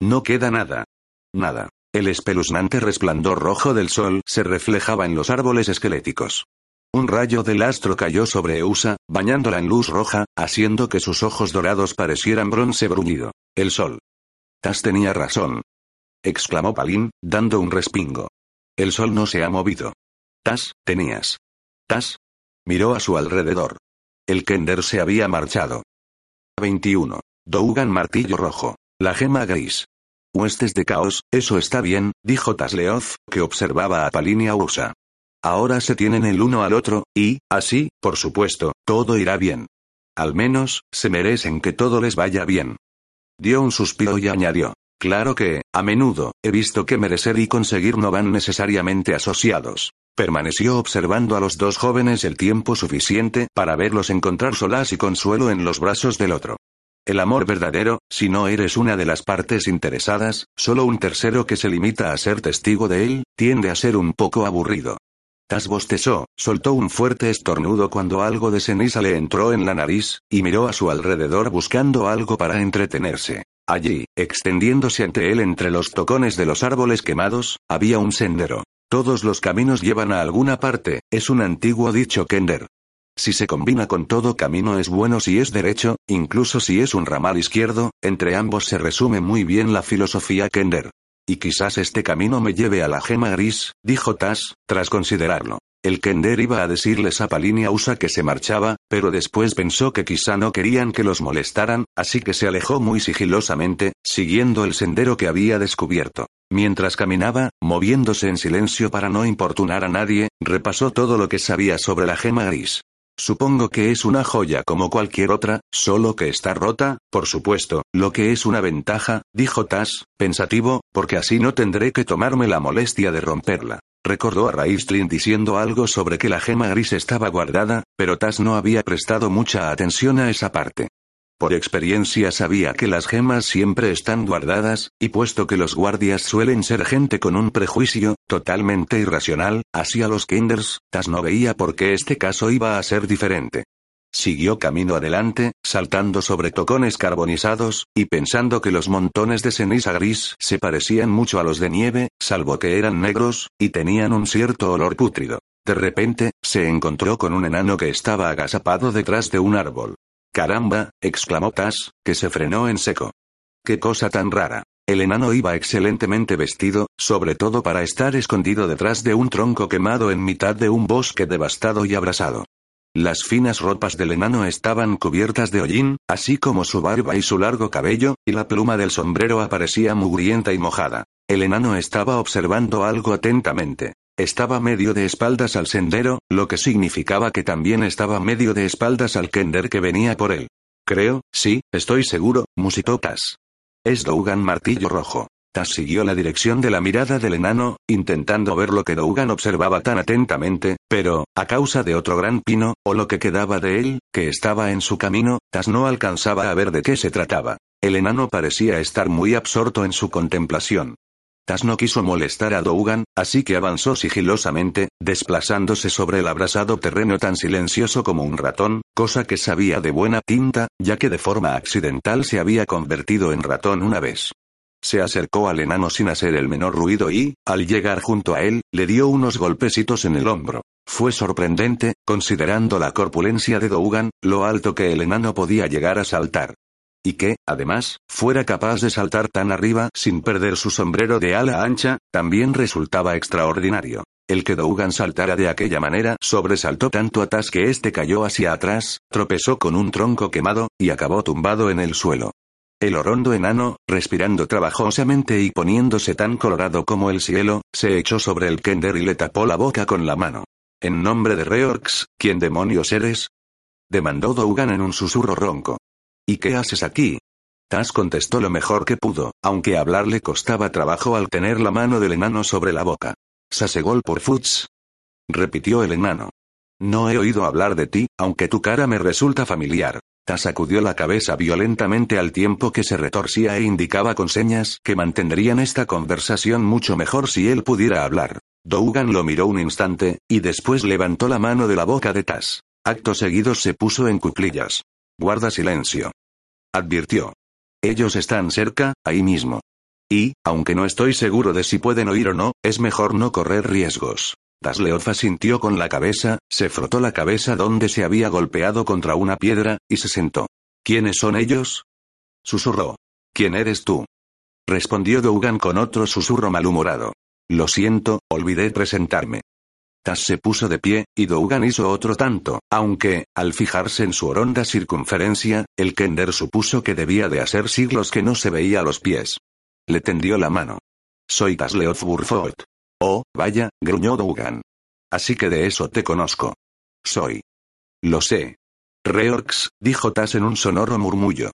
No queda nada. Nada. El espeluznante resplandor rojo del sol se reflejaba en los árboles esqueléticos. Un rayo del astro cayó sobre Usa, bañándola en luz roja, haciendo que sus ojos dorados parecieran bronce bruñido. El sol. Tas tenía razón. exclamó Palín, dando un respingo. El sol no se ha movido. Tas, tenías. Tas. Miró a su alrededor. El Kender se había marchado. 21. Dougan Martillo Rojo. La gema gris. Huestes de caos, eso está bien, dijo Tasleoth, que observaba a Palin y a Usa. Ahora se tienen el uno al otro, y, así, por supuesto, todo irá bien. Al menos, se merecen que todo les vaya bien. Dio un suspiro y añadió. Claro que, a menudo, he visto que merecer y conseguir no van necesariamente asociados. Permaneció observando a los dos jóvenes el tiempo suficiente para verlos encontrar solas y consuelo en los brazos del otro. El amor verdadero, si no eres una de las partes interesadas, solo un tercero que se limita a ser testigo de él, tiende a ser un poco aburrido. Tas bostezó, soltó un fuerte estornudo cuando algo de ceniza le entró en la nariz, y miró a su alrededor buscando algo para entretenerse. Allí, extendiéndose ante él entre los tocones de los árboles quemados, había un sendero. Todos los caminos llevan a alguna parte, es un antiguo dicho Kender. Si se combina con todo camino es bueno si es derecho, incluso si es un ramal izquierdo, entre ambos se resume muy bien la filosofía Kender. Y quizás este camino me lleve a la gema gris, dijo Tas, tras considerarlo. El Kender iba a decirles a Palin y a Usa que se marchaba, pero después pensó que quizá no querían que los molestaran, así que se alejó muy sigilosamente, siguiendo el sendero que había descubierto. Mientras caminaba, moviéndose en silencio para no importunar a nadie, repasó todo lo que sabía sobre la gema gris. Supongo que es una joya como cualquier otra, solo que está rota, por supuesto, lo que es una ventaja, dijo Tas, pensativo, porque así no tendré que tomarme la molestia de romperla. Recordó a Raistlin diciendo algo sobre que la gema gris estaba guardada, pero Tas no había prestado mucha atención a esa parte. Por experiencia sabía que las gemas siempre están guardadas, y puesto que los guardias suelen ser gente con un prejuicio, totalmente irracional, hacia los Kinders, Tas no veía por qué este caso iba a ser diferente. Siguió camino adelante, saltando sobre tocones carbonizados, y pensando que los montones de ceniza gris se parecían mucho a los de nieve, salvo que eran negros, y tenían un cierto olor pútrido. De repente, se encontró con un enano que estaba agazapado detrás de un árbol. Caramba, exclamó Tas, que se frenó en seco. Qué cosa tan rara. El enano iba excelentemente vestido, sobre todo para estar escondido detrás de un tronco quemado en mitad de un bosque devastado y abrasado. Las finas ropas del enano estaban cubiertas de hollín, así como su barba y su largo cabello, y la pluma del sombrero aparecía mugrienta y mojada. El enano estaba observando algo atentamente. Estaba medio de espaldas al sendero, lo que significaba que también estaba medio de espaldas al Kender que venía por él. Creo, sí, estoy seguro, musitó Tas. Es Dougan Martillo Rojo. Tas siguió la dirección de la mirada del enano, intentando ver lo que Dougan observaba tan atentamente, pero, a causa de otro gran pino, o lo que quedaba de él, que estaba en su camino, Tas no alcanzaba a ver de qué se trataba. El enano parecía estar muy absorto en su contemplación. Tas no quiso molestar a Dougan, así que avanzó sigilosamente, desplazándose sobre el abrasado terreno tan silencioso como un ratón, cosa que sabía de buena tinta, ya que de forma accidental se había convertido en ratón una vez. Se acercó al enano sin hacer el menor ruido y, al llegar junto a él, le dio unos golpecitos en el hombro. Fue sorprendente, considerando la corpulencia de Dougan, lo alto que el enano podía llegar a saltar. Y que, además, fuera capaz de saltar tan arriba sin perder su sombrero de ala ancha, también resultaba extraordinario. El que Dougan saltara de aquella manera sobresaltó tanto a Tas que éste cayó hacia atrás, tropezó con un tronco quemado, y acabó tumbado en el suelo. El orondo enano, respirando trabajosamente y poniéndose tan colorado como el cielo, se echó sobre el Kender y le tapó la boca con la mano. En nombre de Reorx, ¿quién demonios eres? demandó Dougan en un susurro ronco. ¿Y qué haces aquí? Tas contestó lo mejor que pudo, aunque hablarle costaba trabajo al tener la mano del enano sobre la boca. Sasegol por Futs. Repitió el enano. No he oído hablar de ti, aunque tu cara me resulta familiar. Tas sacudió la cabeza violentamente al tiempo que se retorcía e indicaba con señas que mantendrían esta conversación mucho mejor si él pudiera hablar. Dougan lo miró un instante, y después levantó la mano de la boca de Tas. Acto seguido se puso en cuclillas. Guarda silencio. Advirtió. Ellos están cerca, ahí mismo. Y, aunque no estoy seguro de si pueden oír o no, es mejor no correr riesgos. Tasleofa sintió con la cabeza, se frotó la cabeza donde se había golpeado contra una piedra, y se sentó. ¿Quiénes son ellos? Susurró. ¿Quién eres tú? Respondió Dougan con otro susurro malhumorado. Lo siento, olvidé presentarme. Tas se puso de pie, y Dougan hizo otro tanto, aunque, al fijarse en su horonda circunferencia, el Kender supuso que debía de hacer siglos que no se veía los pies. Le tendió la mano. Soy Burfoot. Oh, vaya, gruñó Dougan. Así que de eso te conozco. Soy. Lo sé. Reorx, dijo Tas en un sonoro murmullo.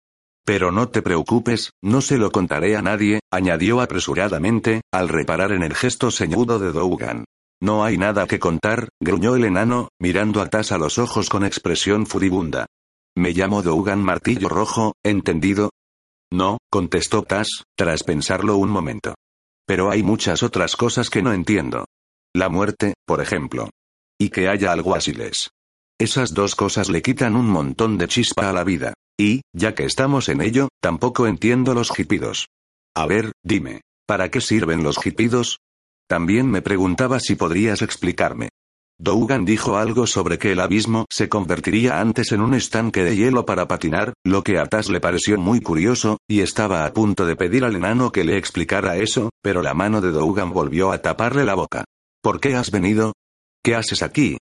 Pero no te preocupes, no se lo contaré a nadie, añadió apresuradamente, al reparar en el gesto ceñudo de Dougan. No hay nada que contar, gruñó el enano, mirando a Tas a los ojos con expresión furibunda. Me llamo Dougan Martillo Rojo, ¿entendido? No, contestó Tas, tras pensarlo un momento. Pero hay muchas otras cosas que no entiendo. La muerte, por ejemplo. Y que haya alguaciles. Esas dos cosas le quitan un montón de chispa a la vida. Y, ya que estamos en ello, tampoco entiendo los hipidos. A ver, dime, ¿para qué sirven los hipidos? También me preguntaba si podrías explicarme. Dougan dijo algo sobre que el abismo se convertiría antes en un estanque de hielo para patinar, lo que a Tas le pareció muy curioso, y estaba a punto de pedir al enano que le explicara eso, pero la mano de Dougan volvió a taparle la boca. ¿Por qué has venido? ¿Qué haces aquí?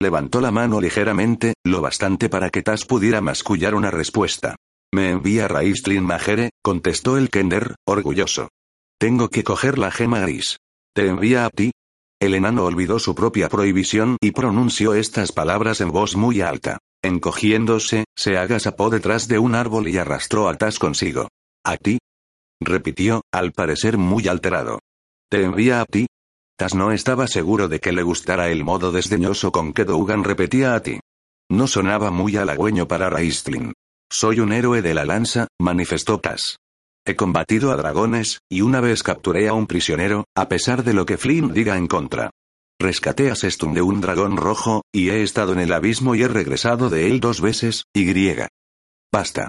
Levantó la mano ligeramente, lo bastante para que Tas pudiera mascullar una respuesta. Me envía Raistlin Majere, contestó el Kender, orgulloso. Tengo que coger la gema gris. ¿Te envía a ti? El enano olvidó su propia prohibición y pronunció estas palabras en voz muy alta. Encogiéndose, se agazapó detrás de un árbol y arrastró a Tas consigo. ¿A ti? repitió, al parecer muy alterado. ¿Te envía a ti? Tas no estaba seguro de que le gustara el modo desdeñoso con que Dougan repetía a ti. No sonaba muy halagüeño para Raistlin. Soy un héroe de la lanza, manifestó Tas. He combatido a dragones, y una vez capturé a un prisionero, a pesar de lo que Flynn diga en contra. Rescaté a Sestun de un dragón rojo, y he estado en el abismo y he regresado de él dos veces, y griega. Basta.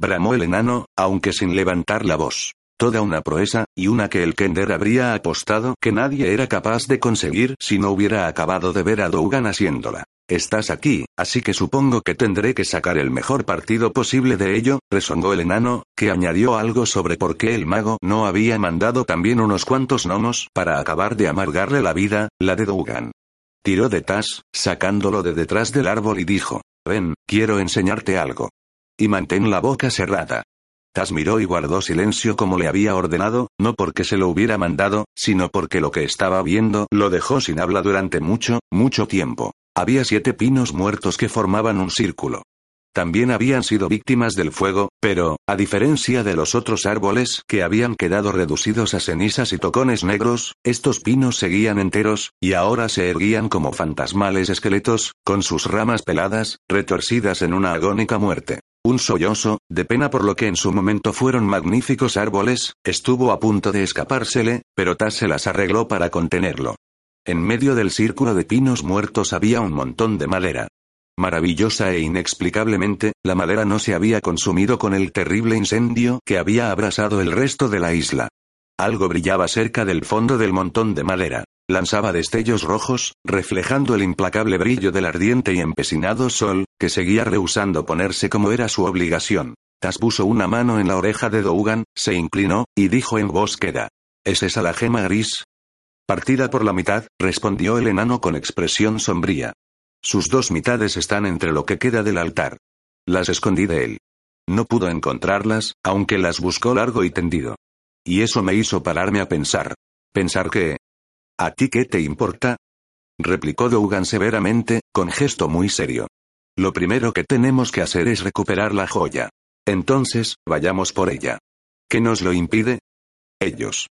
Bramó el enano, aunque sin levantar la voz. Toda una proeza, y una que el Kender habría apostado que nadie era capaz de conseguir si no hubiera acabado de ver a Dougan haciéndola. Estás aquí, así que supongo que tendré que sacar el mejor partido posible de ello, resongó el enano, que añadió algo sobre por qué el mago no había mandado también unos cuantos gnomos para acabar de amargarle la vida, la de Dougan. Tiró de Tas, sacándolo de detrás del árbol y dijo, ven, quiero enseñarte algo. Y mantén la boca cerrada. Tas miró y guardó silencio como le había ordenado, no porque se lo hubiera mandado, sino porque lo que estaba viendo lo dejó sin habla durante mucho, mucho tiempo. Había siete pinos muertos que formaban un círculo. También habían sido víctimas del fuego, pero, a diferencia de los otros árboles que habían quedado reducidos a cenizas y tocones negros, estos pinos seguían enteros, y ahora se erguían como fantasmales esqueletos, con sus ramas peladas, retorcidas en una agónica muerte. Un sollozo, de pena por lo que en su momento fueron magníficos árboles, estuvo a punto de escapársele, pero Tas se las arregló para contenerlo. En medio del círculo de pinos muertos había un montón de madera. Maravillosa e inexplicablemente, la madera no se había consumido con el terrible incendio que había abrasado el resto de la isla. Algo brillaba cerca del fondo del montón de madera. Lanzaba destellos rojos, reflejando el implacable brillo del ardiente y empecinado sol, que seguía rehusando ponerse como era su obligación. Tas puso una mano en la oreja de Dougan, se inclinó, y dijo en voz queda. ¿Es esa la gema gris? Partida por la mitad, respondió el enano con expresión sombría. Sus dos mitades están entre lo que queda del altar. Las escondí de él. No pudo encontrarlas, aunque las buscó largo y tendido. Y eso me hizo pararme a pensar. Pensar que... ¿A ti qué te importa? replicó Dougan severamente, con gesto muy serio. Lo primero que tenemos que hacer es recuperar la joya. Entonces, vayamos por ella. ¿Qué nos lo impide? Ellos.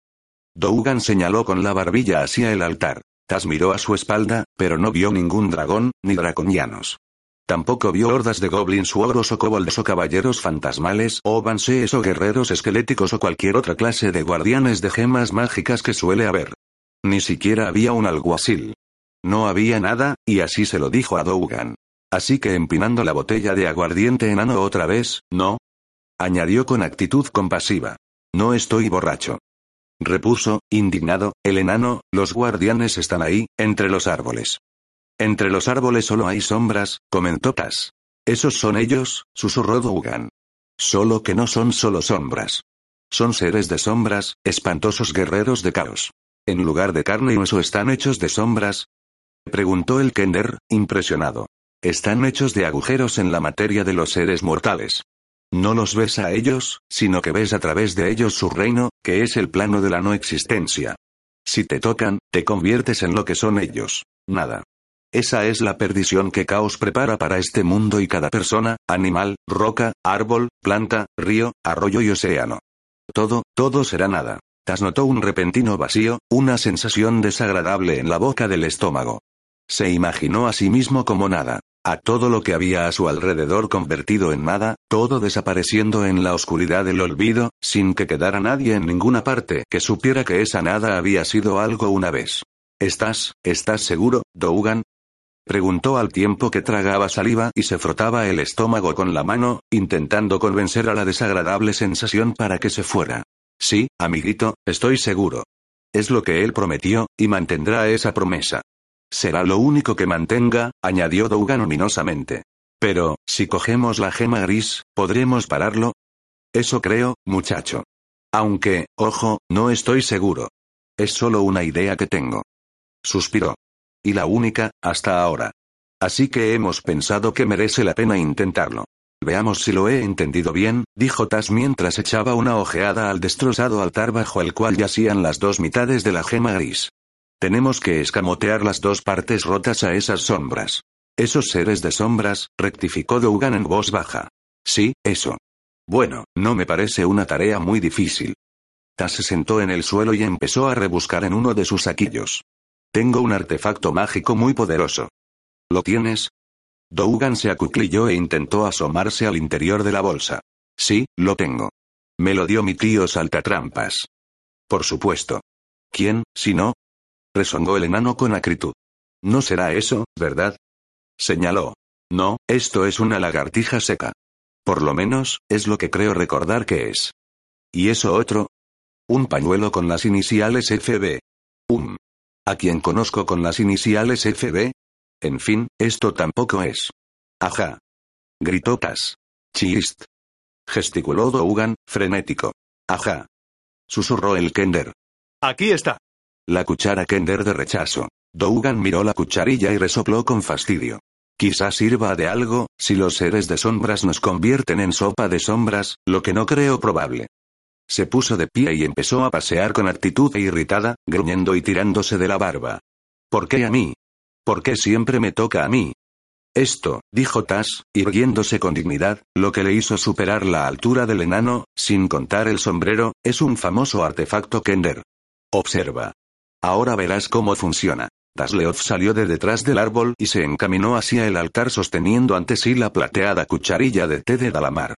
Dougan señaló con la barbilla hacia el altar. Tas miró a su espalda, pero no vio ningún dragón, ni draconianos. Tampoco vio hordas de goblins u ogros o kobolds o caballeros fantasmales o bansees o guerreros esqueléticos o cualquier otra clase de guardianes de gemas mágicas que suele haber. Ni siquiera había un alguacil. No había nada, y así se lo dijo a Dougan. Así que empinando la botella de aguardiente enano otra vez, ¿no? Añadió con actitud compasiva. No estoy borracho. Repuso, indignado, el enano, los guardianes están ahí, entre los árboles. Entre los árboles solo hay sombras, comentó Tas. Esos son ellos, susurró Dougan. Solo que no son solo sombras. Son seres de sombras, espantosos guerreros de caos. En lugar de carne y hueso están hechos de sombras. Preguntó el Kender, impresionado. Están hechos de agujeros en la materia de los seres mortales. No los ves a ellos, sino que ves a través de ellos su reino, que es el plano de la no existencia. Si te tocan, te conviertes en lo que son ellos. Nada. Esa es la perdición que Caos prepara para este mundo y cada persona, animal, roca, árbol, planta, río, arroyo y océano. Todo, todo será nada. Tas notó un repentino vacío, una sensación desagradable en la boca del estómago. Se imaginó a sí mismo como nada. A todo lo que había a su alrededor convertido en nada, todo desapareciendo en la oscuridad del olvido, sin que quedara nadie en ninguna parte que supiera que esa nada había sido algo una vez. ¿Estás, estás seguro, Dougan? Preguntó al tiempo que tragaba saliva y se frotaba el estómago con la mano, intentando convencer a la desagradable sensación para que se fuera. Sí, amiguito, estoy seguro. Es lo que él prometió, y mantendrá esa promesa. Será lo único que mantenga, añadió Dougan ominosamente. Pero, si cogemos la gema gris, ¿podremos pararlo? Eso creo, muchacho. Aunque, ojo, no estoy seguro. Es solo una idea que tengo. Suspiró. Y la única, hasta ahora. Así que hemos pensado que merece la pena intentarlo. Veamos si lo he entendido bien, dijo Tas mientras echaba una ojeada al destrozado altar bajo el cual yacían las dos mitades de la gema gris. Tenemos que escamotear las dos partes rotas a esas sombras. Esos seres de sombras, rectificó Dougan en voz baja. Sí, eso. Bueno, no me parece una tarea muy difícil. Tas se sentó en el suelo y empezó a rebuscar en uno de sus saquillos. Tengo un artefacto mágico muy poderoso. ¿Lo tienes? Dougan se acuclilló e intentó asomarse al interior de la bolsa. Sí, lo tengo. Me lo dio mi tío Saltatrampas. Por supuesto. ¿Quién, si no? Resongó el enano con acritud. No será eso, ¿verdad? Señaló. No, esto es una lagartija seca. Por lo menos, es lo que creo recordar que es. ¿Y eso otro? Un pañuelo con las iniciales FB. Un. ¿A quien conozco con las iniciales FB? En fin, esto tampoco es. Ajá. Gritó Cass. Chist. Gesticuló Dougan, frenético. Ajá. Susurró el Kender. Aquí está. La cuchara Kender de rechazo. Dougan miró la cucharilla y resopló con fastidio. Quizás sirva de algo, si los seres de sombras nos convierten en sopa de sombras, lo que no creo probable. Se puso de pie y empezó a pasear con actitud irritada, gruñendo y tirándose de la barba. ¿Por qué a mí? ¿Por qué siempre me toca a mí? Esto, dijo Tas, irguiéndose con dignidad, lo que le hizo superar la altura del enano, sin contar el sombrero, es un famoso artefacto Kender. Observa. Ahora verás cómo funciona. Tasleoth salió de detrás del árbol y se encaminó hacia el altar sosteniendo ante sí la plateada cucharilla de té de Dalamar.